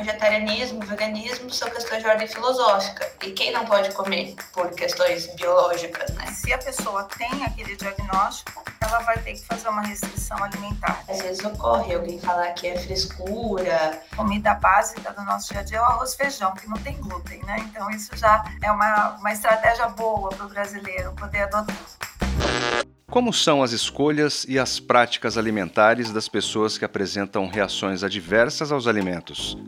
vegetarianismo, veganismo são questões de ordem filosófica. E quem não pode comer por questões biológicas, né? Se a pessoa tem aquele diagnóstico, ela vai ter que fazer uma restrição alimentar. Às vezes ocorre alguém falar que é frescura. Comida básica do nosso dia a dia é o arroz feijão, que não tem glúten, né? Então isso já é uma, uma estratégia boa para o brasileiro poder adotar. Como são as escolhas e as práticas alimentares das pessoas que apresentam reações adversas aos alimentos?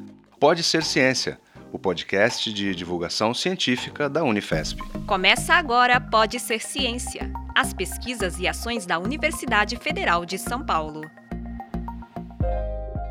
Pode Ser Ciência, o podcast de divulgação científica da Unifesp. Começa agora Pode Ser Ciência, as pesquisas e ações da Universidade Federal de São Paulo.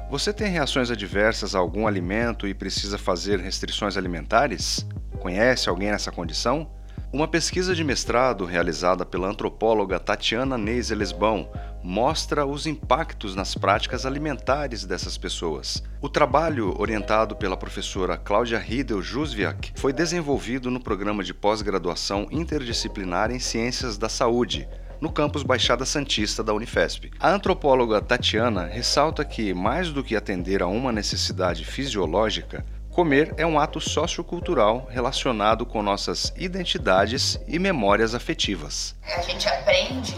Você tem reações adversas a algum alimento e precisa fazer restrições alimentares? Conhece alguém nessa condição? Uma pesquisa de mestrado realizada pela antropóloga Tatiana Neise Lesbão mostra os impactos nas práticas alimentares dessas pessoas. O trabalho, orientado pela professora Cláudia Riedel Jusviak, foi desenvolvido no programa de pós-graduação interdisciplinar em Ciências da Saúde, no campus Baixada Santista da Unifesp. A antropóloga Tatiana ressalta que, mais do que atender a uma necessidade fisiológica, Comer é um ato sociocultural relacionado com nossas identidades e memórias afetivas. A gente aprende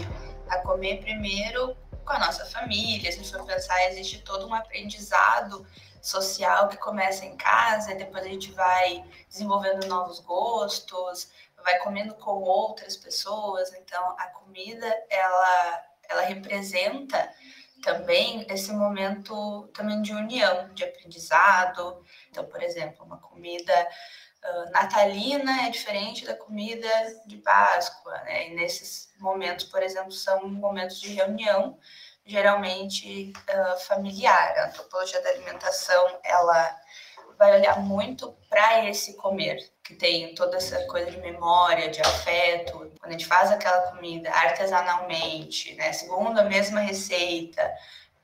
a comer primeiro com a nossa família. Se a gente for pensar, existe todo um aprendizado social que começa em casa e depois a gente vai desenvolvendo novos gostos, vai comendo com outras pessoas. Então, a comida, ela, ela representa também esse momento também de união, de aprendizado. Então, por exemplo, uma comida uh, natalina é diferente da comida de Páscoa, né? E nesses momentos, por exemplo, são momentos de reunião, geralmente uh, familiar. A antropologia da alimentação, ela vai olhar muito para esse comer, que tem toda essa coisa de memória, de afeto. Quando a gente faz aquela comida artesanalmente, né, segundo a mesma receita,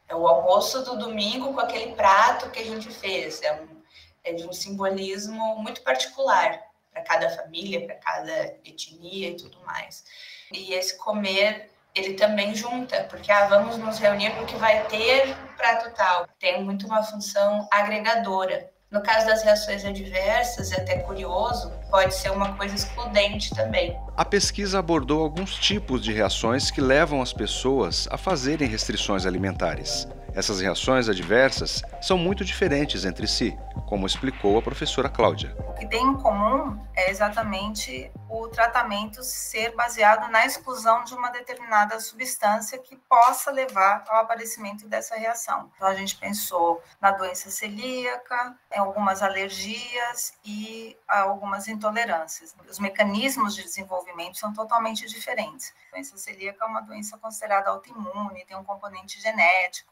é o almoço do domingo com aquele prato que a gente fez. É, um, é de um simbolismo muito particular para cada família, para cada etnia e tudo mais. E esse comer ele também junta, porque ah, vamos nos reunir porque vai ter prato tal. Tem muito uma função agregadora. No caso das reações adversas, é até curioso, pode ser uma coisa excludente também. A pesquisa abordou alguns tipos de reações que levam as pessoas a fazerem restrições alimentares. Essas reações adversas são muito diferentes entre si, como explicou a professora Cláudia. O que tem em comum é exatamente o tratamento ser baseado na exclusão de uma determinada substância que possa levar ao aparecimento dessa reação. Então, a gente pensou na doença celíaca, em algumas alergias e algumas intolerâncias. Os mecanismos de desenvolvimento são totalmente diferentes. A doença celíaca é uma doença considerada autoimune, tem um componente genético.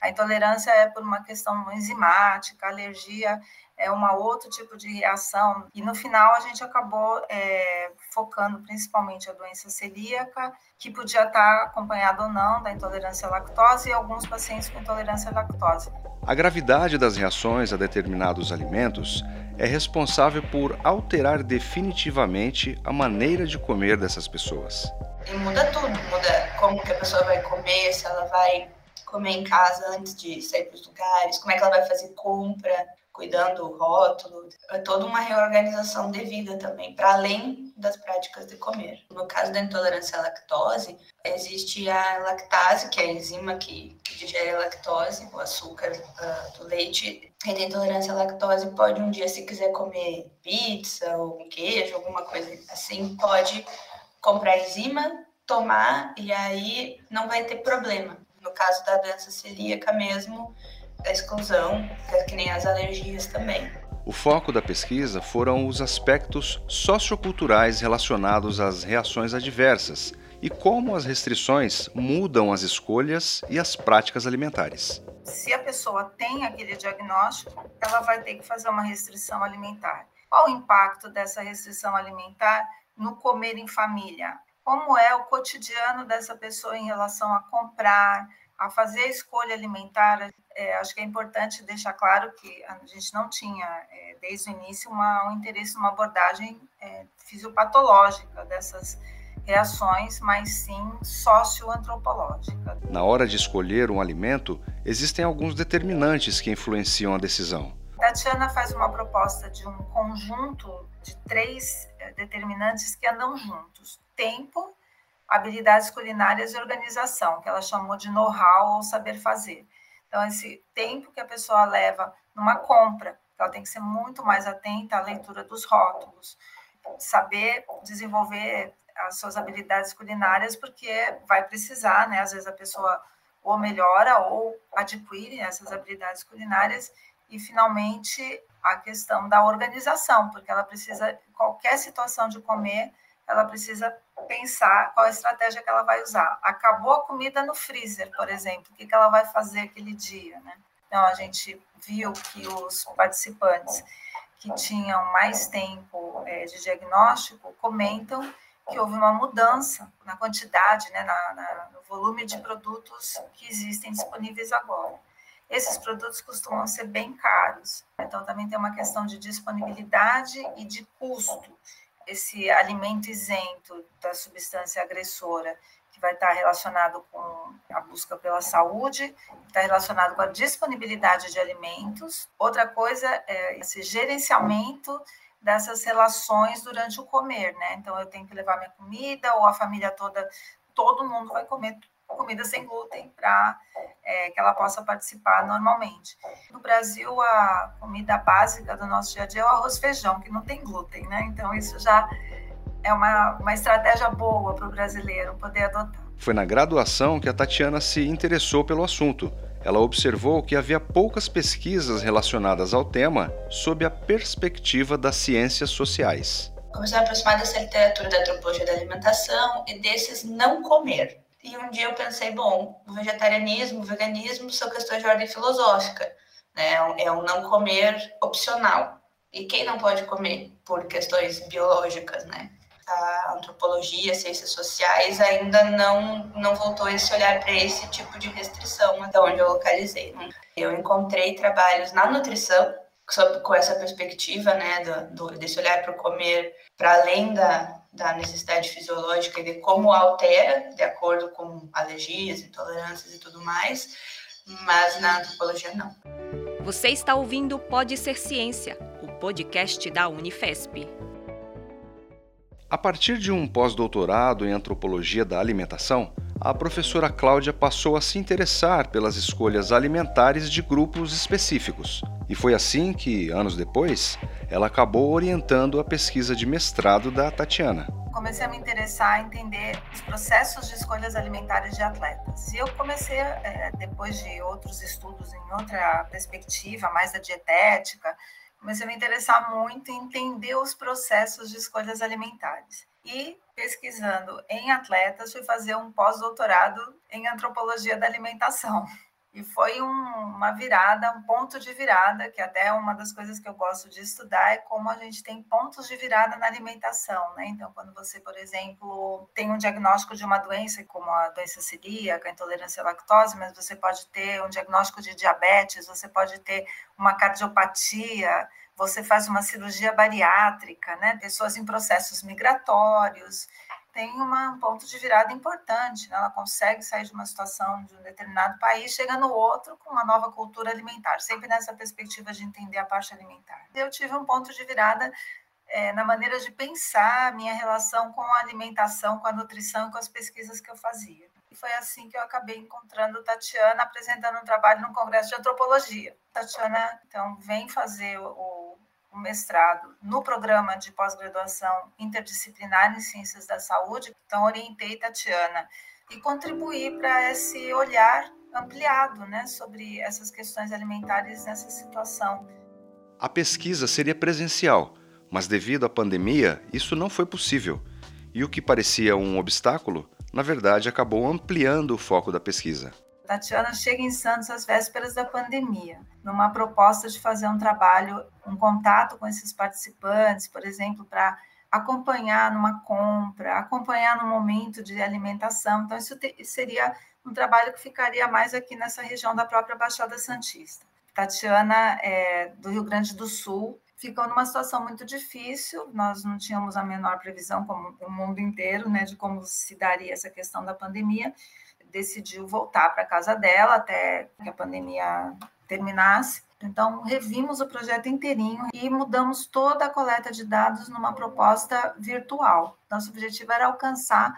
A intolerância é por uma questão enzimática, a alergia é um outro tipo de reação. E no final a gente acabou é, focando principalmente a doença celíaca, que podia estar acompanhada ou não da intolerância à lactose e alguns pacientes com intolerância à lactose. A gravidade das reações a determinados alimentos é responsável por alterar definitivamente a maneira de comer dessas pessoas. E muda tudo, muda como que a pessoa vai comer, se ela vai comer em casa antes de sair para os lugares, como é que ela vai fazer compra, cuidando do rótulo, é toda uma reorganização devida também, para além das práticas de comer. No caso da intolerância à lactose, existe a lactase, que é a enzima que, digere a lactose, o açúcar uh, do leite. Quem tem intolerância à lactose pode um dia, se quiser comer pizza ou queijo, alguma coisa assim, pode comprar enzima, tomar e aí não vai ter problema no caso da doença celíaca mesmo, da exclusão, é que nem as alergias também. O foco da pesquisa foram os aspectos socioculturais relacionados às reações adversas e como as restrições mudam as escolhas e as práticas alimentares. Se a pessoa tem aquele diagnóstico, ela vai ter que fazer uma restrição alimentar. Qual o impacto dessa restrição alimentar no comer em família? Como é o cotidiano dessa pessoa em relação a comprar, a fazer a escolha alimentar. É, acho que é importante deixar claro que a gente não tinha, é, desde o início, uma, um interesse numa abordagem é, fisiopatológica dessas reações, mas sim socioantropológica. Na hora de escolher um alimento, existem alguns determinantes que influenciam a decisão. Tatiana faz uma proposta de um conjunto de três eh, determinantes que andam juntos: tempo, habilidades culinárias e organização, que ela chamou de know-how ou saber fazer. Então, esse tempo que a pessoa leva numa compra, ela tem que ser muito mais atenta à leitura dos rótulos, saber desenvolver as suas habilidades culinárias, porque vai precisar, né? Às vezes a pessoa ou melhora ou adquire essas habilidades culinárias e finalmente a questão da organização, porque ela precisa qualquer situação de comer, ela precisa pensar qual a estratégia que ela vai usar. Acabou a comida no freezer, por exemplo, o que ela vai fazer aquele dia, né? Então a gente viu que os participantes que tinham mais tempo é, de diagnóstico comentam que houve uma mudança na quantidade, né, na, na, no volume de produtos que existem disponíveis agora. Esses produtos costumam ser bem caros, então também tem uma questão de disponibilidade e de custo. Esse alimento isento da substância agressora, que vai estar relacionado com a busca pela saúde, está relacionado com a disponibilidade de alimentos. Outra coisa é esse gerenciamento dessas relações durante o comer, né? Então eu tenho que levar minha comida ou a família toda, todo mundo vai comer comida sem glúten para é, que ela possa participar normalmente. No Brasil, a comida básica do nosso dia a dia é o arroz e feijão, que não tem glúten, né? Então isso já é uma, uma estratégia boa para o brasileiro poder adotar. Foi na graduação que a Tatiana se interessou pelo assunto ela observou que havia poucas pesquisas relacionadas ao tema sob a perspectiva das ciências sociais. Comecei a aproximar dessa literatura da antropologia da alimentação e desses não comer. E um dia eu pensei, bom, o vegetarianismo, o veganismo são questões de ordem filosófica, né? É um não comer opcional. E quem não pode comer por questões biológicas, né? a antropologia, ciências sociais ainda não, não voltou esse olhar para esse tipo de restrição até onde eu localizei. Né? Eu encontrei trabalhos na nutrição com essa perspectiva, né, do, do desse olhar para o comer para além da, da necessidade fisiológica e de como altera de acordo com alergias, intolerâncias e tudo mais, mas na antropologia não. Você está ouvindo Pode Ser Ciência, o podcast da Unifesp. A partir de um pós-doutorado em antropologia da alimentação, a professora Cláudia passou a se interessar pelas escolhas alimentares de grupos específicos. E foi assim que, anos depois, ela acabou orientando a pesquisa de mestrado da Tatiana. Comecei a me interessar em entender os processos de escolhas alimentares de atletas. E eu comecei, é, depois de outros estudos em outra perspectiva, mais da dietética, comecei a me interessar muito em entender os processos de escolhas alimentares. E pesquisando em atletas, fui fazer um pós-doutorado em antropologia da alimentação. E foi um, uma virada, um ponto de virada, que até uma das coisas que eu gosto de estudar é como a gente tem pontos de virada na alimentação, né? Então, quando você, por exemplo, tem um diagnóstico de uma doença, como a doença celíaca, a intolerância à lactose, mas você pode ter um diagnóstico de diabetes, você pode ter uma cardiopatia, você faz uma cirurgia bariátrica, né? Pessoas em processos migratórios, tem uma, um ponto de virada importante. Né? Ela consegue sair de uma situação de um determinado país, chega no outro com uma nova cultura alimentar, sempre nessa perspectiva de entender a parte alimentar. Eu tive um ponto de virada é, na maneira de pensar minha relação com a alimentação, com a nutrição e com as pesquisas que eu fazia. E foi assim que eu acabei encontrando Tatiana apresentando um trabalho no Congresso de Antropologia. Tatiana, então, vem fazer o um mestrado no programa de pós-graduação interdisciplinar em Ciências da Saúde. Então, orientei Tatiana e contribuí para esse olhar ampliado né, sobre essas questões alimentares nessa situação. A pesquisa seria presencial, mas devido à pandemia, isso não foi possível. E o que parecia um obstáculo, na verdade, acabou ampliando o foco da pesquisa. Tatiana chega em Santos às vésperas da pandemia, numa proposta de fazer um trabalho, um contato com esses participantes, por exemplo, para acompanhar numa compra, acompanhar no momento de alimentação. Então, isso te, seria um trabalho que ficaria mais aqui nessa região da própria Baixada Santista. Tatiana é do Rio Grande do Sul, ficou numa situação muito difícil. Nós não tínhamos a menor previsão, como o mundo inteiro, né, de como se daria essa questão da pandemia decidiu voltar para casa dela até que a pandemia terminasse. Então, revimos o projeto inteirinho e mudamos toda a coleta de dados numa proposta virtual. Nosso objetivo era alcançar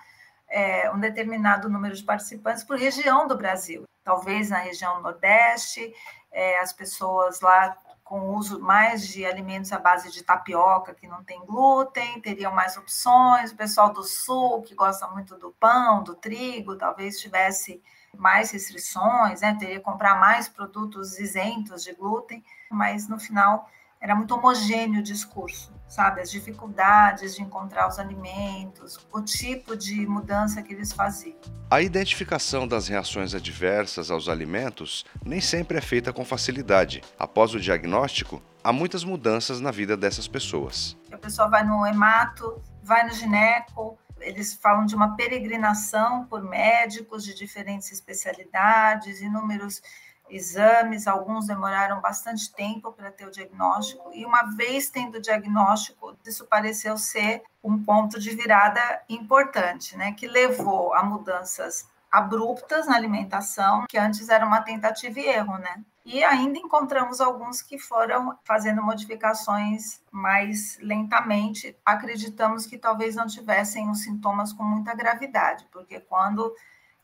é, um determinado número de participantes por região do Brasil. Talvez na região Nordeste, é, as pessoas lá com uso mais de alimentos à base de tapioca, que não tem glúten, teriam mais opções. O pessoal do Sul, que gosta muito do pão, do trigo, talvez tivesse mais restrições, né? teria que comprar mais produtos isentos de glúten, mas no final era muito homogêneo o discurso, sabe? As dificuldades de encontrar os alimentos, o tipo de mudança que eles faziam. A identificação das reações adversas aos alimentos nem sempre é feita com facilidade. Após o diagnóstico, há muitas mudanças na vida dessas pessoas. A pessoa vai no hemato, vai no gineco, eles falam de uma peregrinação por médicos de diferentes especialidades, inúmeros exames, alguns demoraram bastante tempo para ter o diagnóstico, e uma vez tendo o diagnóstico, isso pareceu ser um ponto de virada importante, né, que levou a mudanças abruptas na alimentação, que antes era uma tentativa e erro, né? E ainda encontramos alguns que foram fazendo modificações mais lentamente. Acreditamos que talvez não tivessem os sintomas com muita gravidade, porque quando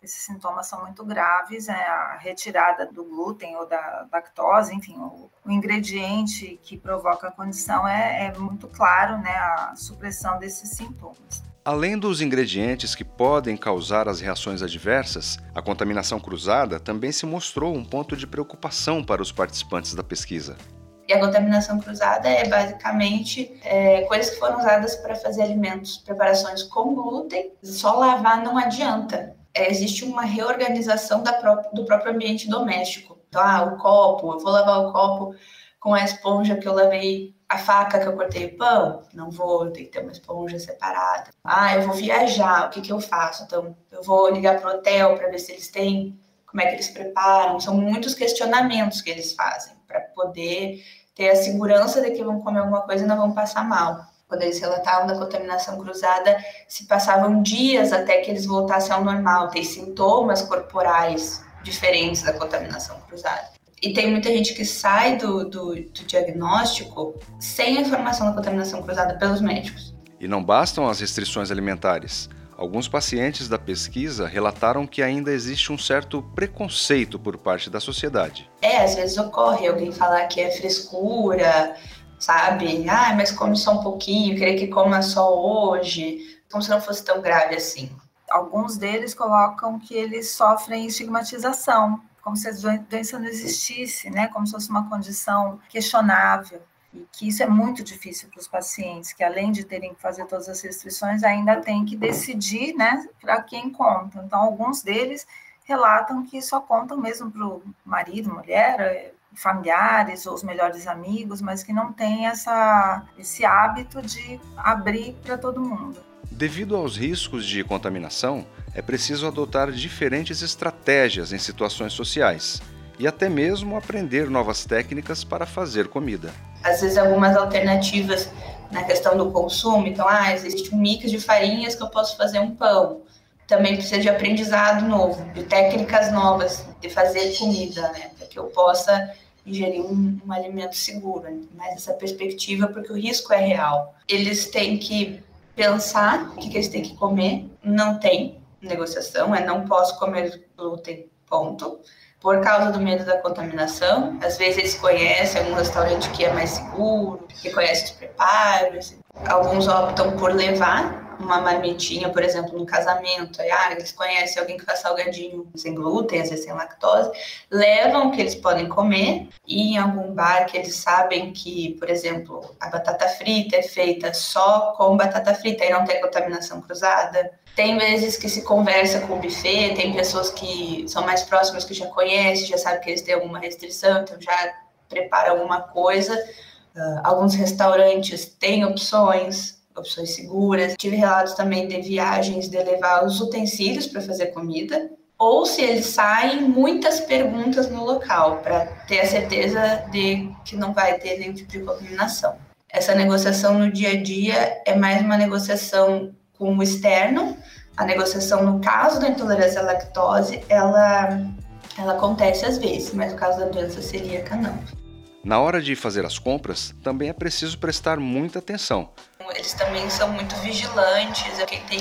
esses sintomas são muito graves, é a retirada do glúten ou da lactose, enfim, o, o ingrediente que provoca a condição é, é muito claro, né, a supressão desses sintomas. Além dos ingredientes que podem causar as reações adversas, a contaminação cruzada também se mostrou um ponto de preocupação para os participantes da pesquisa. E a contaminação cruzada é basicamente é, coisas que foram usadas para fazer alimentos, preparações com glúten. Só lavar não adianta. É, existe uma reorganização pró do próprio ambiente doméstico. Então, ah, o copo, eu vou lavar o copo com a esponja que eu lavei a faca que eu cortei o pão, não vou, tenho que ter uma esponja separada. Ah, eu vou viajar, o que, que eu faço? Então, eu vou ligar para o hotel para ver se eles têm, como é que eles preparam. São muitos questionamentos que eles fazem para poder ter a segurança de que vão comer alguma coisa e não vão passar mal. Quando eles relatavam da contaminação cruzada, se passavam dias até que eles voltassem ao normal, tem sintomas corporais diferentes da contaminação cruzada. E tem muita gente que sai do, do, do diagnóstico sem a informação da contaminação cruzada pelos médicos. E não bastam as restrições alimentares. Alguns pacientes da pesquisa relataram que ainda existe um certo preconceito por parte da sociedade. É, às vezes ocorre alguém falar que é frescura, sabe? Ah, mas come só um pouquinho, querer que coma só hoje, como se não fosse tão grave assim. Alguns deles colocam que eles sofrem estigmatização como se a doença não existisse, né? Como se fosse uma condição questionável. E que isso é muito difícil para os pacientes, que além de terem que fazer todas as restrições, ainda têm que decidir, né, para quem conta. Então, alguns deles relatam que só contam mesmo para o marido, mulher, eh, familiares ou os melhores amigos, mas que não tem essa, esse hábito de abrir para todo mundo. Devido aos riscos de contaminação, é preciso adotar diferentes estratégias em situações sociais e até mesmo aprender novas técnicas para fazer comida. Às vezes, algumas alternativas na questão do consumo, então, ah, existe um mix de farinhas que eu posso fazer um pão. Também precisa de aprendizado novo, de técnicas novas de fazer comida, né, para que eu possa ingerir um, um alimento seguro. Mas essa perspectiva, porque o risco é real. Eles têm que pensar o que, que eles têm que comer, não tem, negociação é não posso comer glúten, ponto. Por causa do medo da contaminação, às vezes eles conhecem algum restaurante que é mais seguro, que conhece os preparos. Alguns optam por levar uma marmitinha, por exemplo, no casamento, aí, ah, eles conhecem alguém que faz salgadinho sem glúten, às vezes sem lactose, levam o que eles podem comer e em algum bar que eles sabem que, por exemplo, a batata frita é feita só com batata frita e não tem contaminação cruzada. Tem vezes que se conversa com o buffet, tem pessoas que são mais próximas que já conhecem, já sabem que eles têm alguma restrição, então já prepara alguma coisa. Uh, alguns restaurantes têm opções, opções seguras. Tive relatos também de viagens de levar os utensílios para fazer comida, ou se eles saem, muitas perguntas no local, para ter a certeza de que não vai ter nenhum tipo de contaminação. Essa negociação no dia a dia é mais uma negociação com o externo. A negociação, no caso da intolerância à lactose, ela, ela acontece às vezes, mas no caso da doença celíaca, não. Na hora de fazer as compras, também é preciso prestar muita atenção. Eles também são muito vigilantes. Quem tem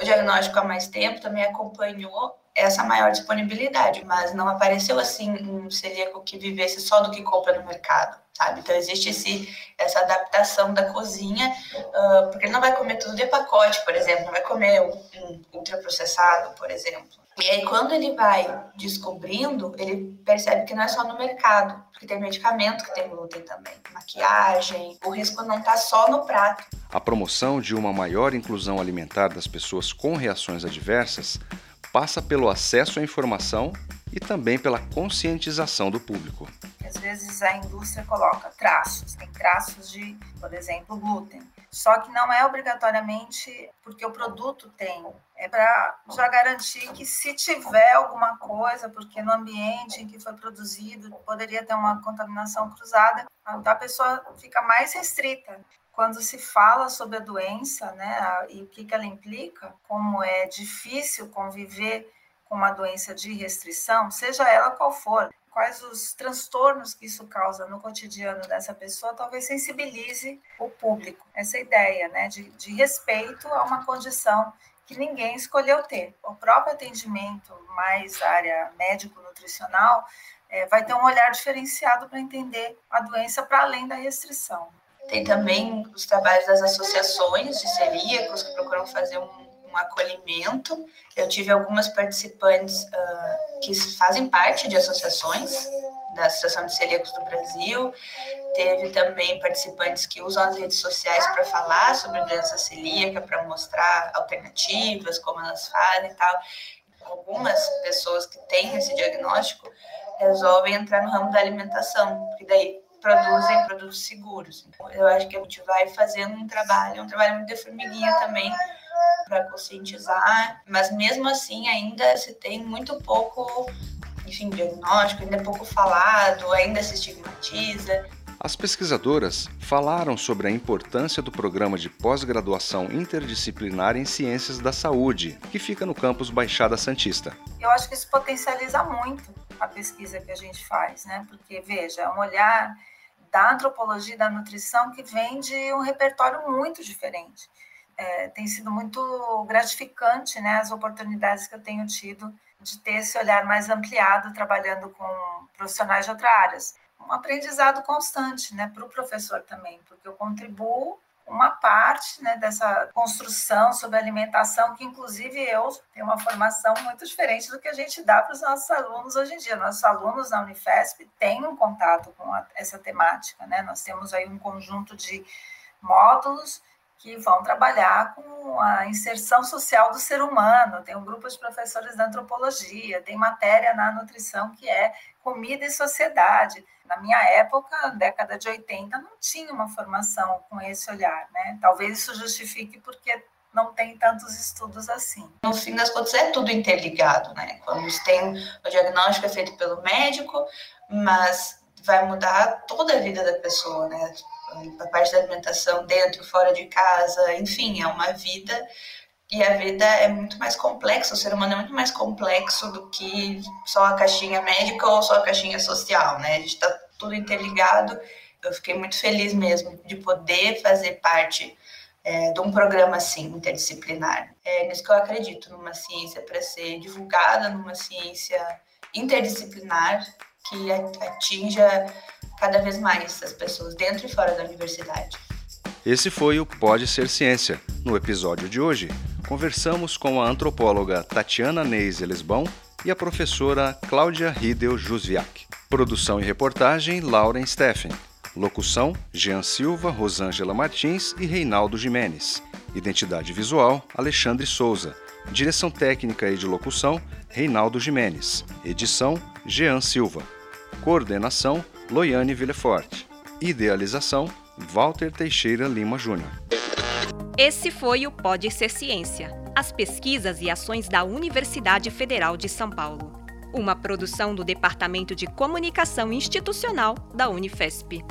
o diagnóstico há mais tempo também acompanhou essa maior disponibilidade, mas não apareceu assim um celíaco que vivesse só do que compra no mercado, sabe? Então existe esse, essa adaptação da cozinha, uh, porque ele não vai comer tudo de pacote, por exemplo, não vai comer um, um ultraprocessado, por exemplo. E aí, quando ele vai descobrindo, ele percebe que não é só no mercado, porque tem medicamento que tem glúten também, maquiagem. O risco não está só no prato. A promoção de uma maior inclusão alimentar das pessoas com reações adversas passa pelo acesso à informação e também pela conscientização do público. Às vezes a indústria coloca traços, tem traços de, por exemplo, glúten. Só que não é obrigatoriamente porque o produto tem, é para já garantir que se tiver alguma coisa, porque no ambiente em que foi produzido poderia ter uma contaminação cruzada, a pessoa fica mais restrita quando se fala sobre a doença, né, e o que, ela implica, como é difícil conviver com uma doença de restrição, seja ela qual for, quais os transtornos que isso causa no cotidiano dessa pessoa, talvez sensibilize o público. Essa ideia, né, de, de respeito a uma condição que ninguém escolheu ter. O próprio atendimento, mais área médico-nutricional, é, vai ter um olhar diferenciado para entender a doença para além da restrição. Tem também os trabalhos das associações de celíacos que procuram fazer um, um acolhimento. Eu tive algumas participantes uh, que fazem parte de associações da Associação de Celíacos do Brasil. Teve também participantes que usam as redes sociais para falar sobre doença celíaca, para mostrar alternativas, como elas fazem e tal. Algumas pessoas que têm esse diagnóstico resolvem entrar no ramo da alimentação, porque daí produzem produtos seguros. Eu acho que a gente vai fazendo um trabalho, um trabalho muito de formiguinha também para conscientizar, mas mesmo assim ainda se tem muito pouco, enfim, diagnóstico, ainda é pouco falado, ainda se estigmatiza. As pesquisadoras falaram sobre a importância do programa de pós-graduação interdisciplinar em Ciências da Saúde, que fica no campus Baixada Santista. Eu acho que isso potencializa muito a pesquisa que a gente faz, né? Porque, veja, é um olhar da antropologia e da nutrição que vem de um repertório muito diferente. É, tem sido muito gratificante né, as oportunidades que eu tenho tido de ter esse olhar mais ampliado, trabalhando com profissionais de outras áreas. Um aprendizado constante né, para o professor também, porque eu contribuo uma parte né, dessa construção sobre alimentação, que inclusive eu tenho uma formação muito diferente do que a gente dá para os nossos alunos hoje em dia. Nossos alunos na Unifesp têm um contato com a, essa temática, né? Nós temos aí um conjunto de módulos que vão trabalhar com a inserção social do ser humano. Tem um grupo de professores da antropologia, tem matéria na nutrição que é comida e sociedade. Na minha época, década de 80, não tinha uma formação com esse olhar, né? Talvez isso justifique porque não tem tantos estudos assim. No fim das contas, é tudo interligado, né? Quando tem o diagnóstico é feito pelo médico, mas vai mudar toda a vida da pessoa, né? a parte da alimentação dentro, fora de casa, enfim, é uma vida e a vida é muito mais complexa, o ser humano é muito mais complexo do que só a caixinha médica ou só a caixinha social, né? A gente está tudo interligado. Eu fiquei muito feliz mesmo de poder fazer parte é, de um programa assim, interdisciplinar. É nisso que eu acredito, numa ciência para ser divulgada, numa ciência interdisciplinar que atinja cada vez mais as pessoas dentro e fora da universidade. Esse foi o Pode Ser Ciência. No episódio de hoje, conversamos com a antropóloga Tatiana Neise Lesbão e a professora Cláudia Ridel Jusviak. Produção e reportagem Lauren Steffen. Locução Jean Silva, Rosângela Martins e Reinaldo Jimenez. Identidade visual Alexandre Souza. Direção técnica e de locução Reinaldo Jimenez. Edição Jean Silva. Coordenação Loiane Villefort. Idealização Walter Teixeira Lima Júnior. Esse foi o Pode Ser Ciência, as pesquisas e ações da Universidade Federal de São Paulo. Uma produção do Departamento de Comunicação Institucional da Unifesp.